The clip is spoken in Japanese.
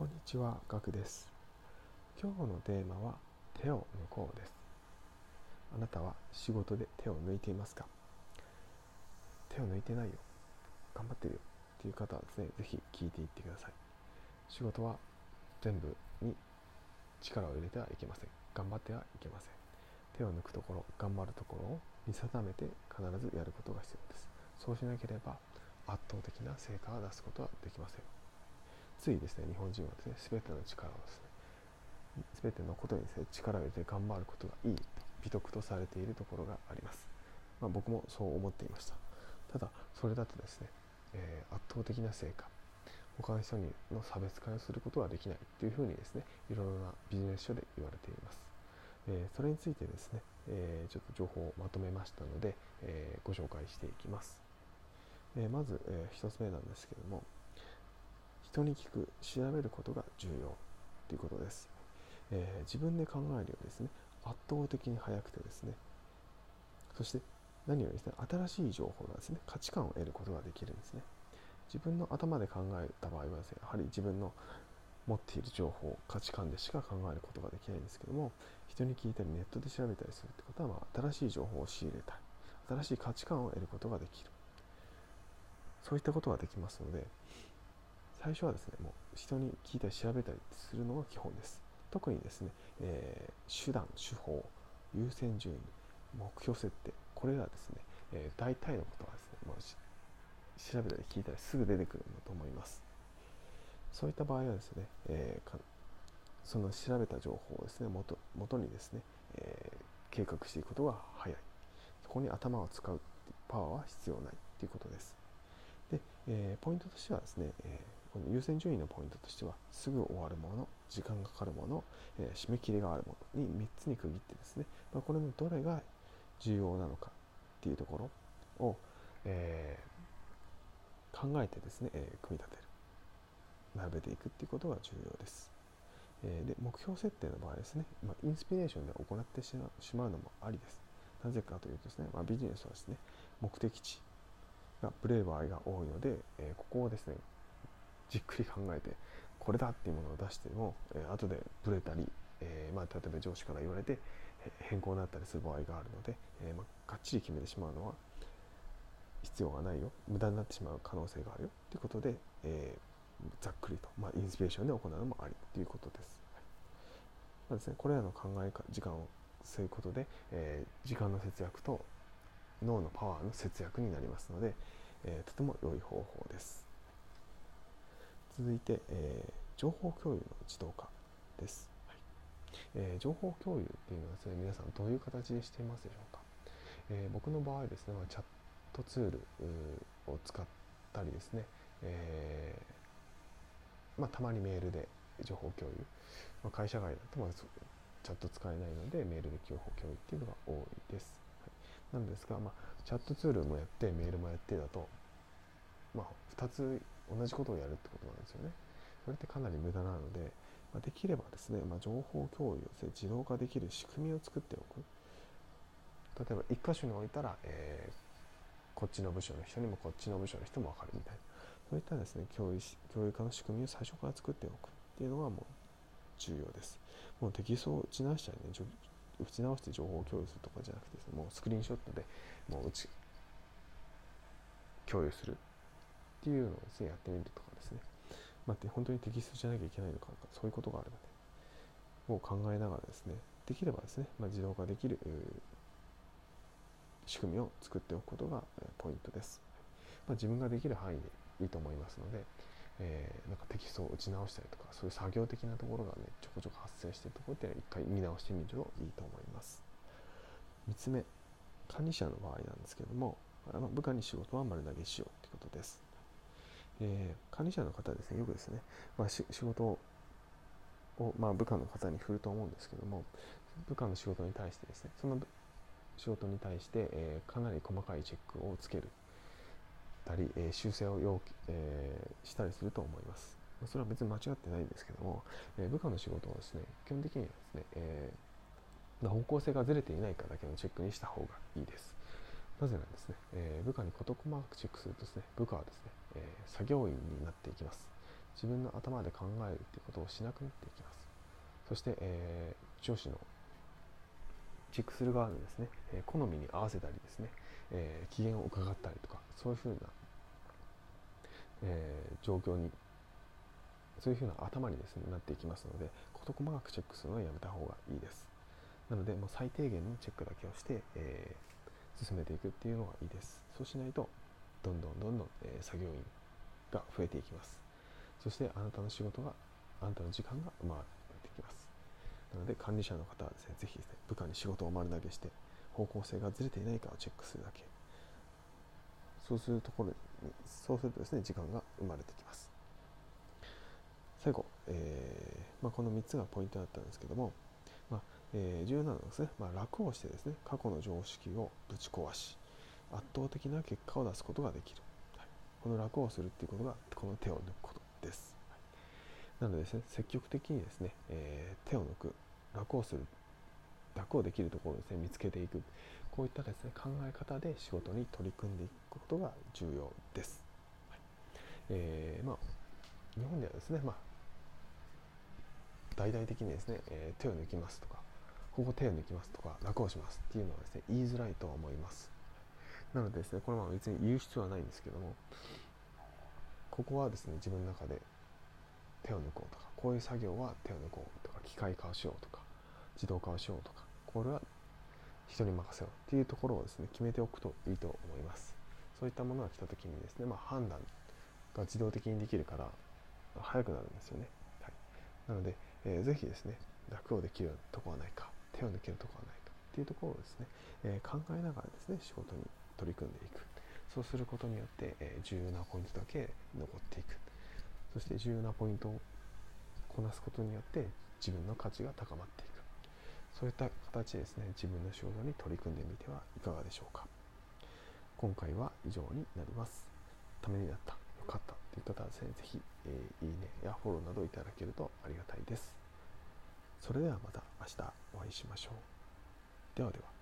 こんにちは、ガクです。今日のテーマは手を抜こうです。あなたは仕事で手を抜いていますか？手を抜いてないよ。頑張ってるよ。っていう方はですね、ぜひ聞いていってください。仕事は全部に力を入れてはいけません。頑張ってはいけません。手を抜くところ、頑張るところを見定めて必ずやることが必要です。そうしなければ圧倒的な成果を出すことはできません。ついですね、日本人はですね、全ての力をですね、全てのことにですね、力を入れて頑張ることがいい、美徳とされているところがあります。まあ、僕もそう思っていました。ただ、それだとですね、えー、圧倒的な成果、他の人にの差別化をすることはできないというふうにですね、いろいろなビジネス書で言われています。え、それについてですね、え、ちょっと情報をまとめましたので、えご紹介していきます。えまず、え1つ目なんですけども、人に聞く調べることが重要ということです、えー、自分で考えるよりですね圧倒的に速くてですねそして何よりですね新しい情報がですね価値観を得ることができるんですね。自分の頭で考えた場合はですねやはり自分の持っている情報価値観でしか考えることができないんですけども人に聞いたりネットで調べたりするってことは、まあ、新しい情報を仕入れたり新しい価値観を得ることができる。そういったことができますので最初はですねもう人に聞いたり調べたりするのが基本です。特にですね、えー、手段手法優先順位目標設定これらですね、えー、大体のことはですねもう調べたり聞いたりすぐ出てくるんだと思います。そういった場合はですね、えー、その調べた情報をですね元元にですね、え、計画していくことが早い。そこに頭を使うパワーは必要ないということです。で、え、ポイントとしてはですね、えーこの優先順位のポイントとしてはすぐ終わるもの時間がかかるもの、えー、締め切りがあるものに3つに区切ってですね、まあ、これのどれが重要なのかっていうところを、えー、考えてですね、えー、組み立てる並べていくっていうことが重要です。え、で目標設定の場合ですね、まあ、インスピレーションで行ってしまうのもありです。なぜかというとですね、まあ、ビジネスはですね目的地がブレる場合が多いので、え、ここをですねじっくり考えてこれだっていうものを出しても、えー、後でブレたり、えーまあ、例えば上司から言われて変更になったりする場合があるので、えーまあ、がっちり決めてしまうのは必要がないよ無駄になってしまう可能性があるよということで、え、ざっくりと、まあ、インスピレーションで行うのもありということです。まあ、ですね、これらの考えか時間をそういうことで、え、時間の節約と脳のパワーの節約になりますので、え、とても良い方法です。続いて、えー、情報共有の自動化です、はい。えー、情報共有っていうのはですね皆さんどういう形でしていますでしょうか、えー、僕の場合ですね、ま、チャットツールを使ったりですね、えまあ、たまにメールで情報共有、まあ、会社外だとまあチャット使えないのでメールで情報共有っていうのが多いです、はい、なんですが、まあ、チャットツールもやってメールもやってだと、まあ、2つ同じことをやるってことなんですよね。それってかなり無駄なので、まあ、できればですね、まあ、情報共有を自動化できる仕組みを作っておく。例えば1箇所に置いたら、えー、こっちの部署の人にもこっちの部署の人も分かるみたいな。そういったですね、共有共有化の仕組みを最初から作っておくっていうのはもう重要です。もうテキストを打ち直したりね、打ち直して情報を共有するとかじゃなくてですね、もうスクリーンショットでもう打ち共有するっていうのをですねやってみるとかですね、まあ、本当にテキストじゃなきゃいけないのかとかそういうことがあるのでを考えながらですねできればですね、まあ、自動化できる仕組みを作っておくことがポイントです、まあ、自分ができる範囲でいいと思いますので、えー、なんかテキストを打ち直したりとかそういう作業的なところがねちょこちょこ発生しているところって一回見直してみるといいと思います。3つ目管理者の場合なんですけどもあの部下に仕事は丸投げしようということです。えー、管理者の方ですね、よくですね、まあ、仕事を、まあ、部下の方に振ると思うんですけども、部下の仕事に対してですね、その仕事に対して、えー、かなり細かいチェックをつけるたり、えー、修正を要、え、したりすると思います。それは別に間違ってないんですけども、え部下の仕事をですね、基本的にはですね、えー方向性がずれていないかだけのチェックにした方がいいです。なぜならですね、え部下に事細かくチェックするとですね、部下はですね、え作業員になっていきます。自分の頭で考えるっていうことをしなくなっていきますそして、えー、上司のチェックする側のですね、え好みに合わせたりですね、え、機嫌を伺ったりとかそういうふうな、え、状況にそういうふうな頭にですねなっていきますので事細かくチェックするのはやめた方がいいですなのでもう最低限のチェックだけをして、えー、進めていくっていうのがいいです。そうしないとどんどんどんどん、え、作業員が増えていきます。そしてあなたの仕事があなたの時間が生まれてきます。なので管理者の方はですねぜひですね部下に仕事を丸投げして方向性がずれていないかをチェックするだけ。そうするところそうするとですね時間が生まれてきます。最後、えー、まあ、この3つがポイントだったんですけども、まあ、えー、重要なのはですね、まあ、楽をしてですね過去の常識をぶち壊し圧倒的な結果を出すことができる、はい、この楽をするっていうことがこの手を抜くことです、はい、なのでですね積極的にですね、えー、手を抜く楽をする楽をできるところをですね見つけていく。こういったですね考え方で仕事に取り組んでいくことが重要です、はい。えーまあ、日本ではですね、まあ、大々的にですね、えー、手を抜きますとかここ手を抜きますとか楽をしますっていうのはですね言いづらいとは思います。なのでですねこれは別に言う必要はないんですけどもここはですね自分の中で手を抜こうとかこういう作業は手を抜こうとか機械化をしようとか自動化をしようとかこれは人に任せようっていうところをですね決めておくといいと思います。そういったものが来た時にですね、まあ、判断が自動的にできるから早くなるんですよね、はい、なのでえー、ぜひですね楽をできるとこはないか。手を抜けるとこはないかっていうところをですね、えー、考えながらですね仕事に取り組んでいく。そうすることによって、えー、重要なポイントだけ残っていく。そして重要なポイントをこなすことによって自分の価値が高まっていく。そういった形でですね自分の仕事に取り組んでみてはいかがでしょうか。今回は以上になります。ためになったよかったという方はですね、ぜひ、えー、いいねやフォローなどいただけるとありがたいです。それではまた。明日お会いしましょう。ではでは。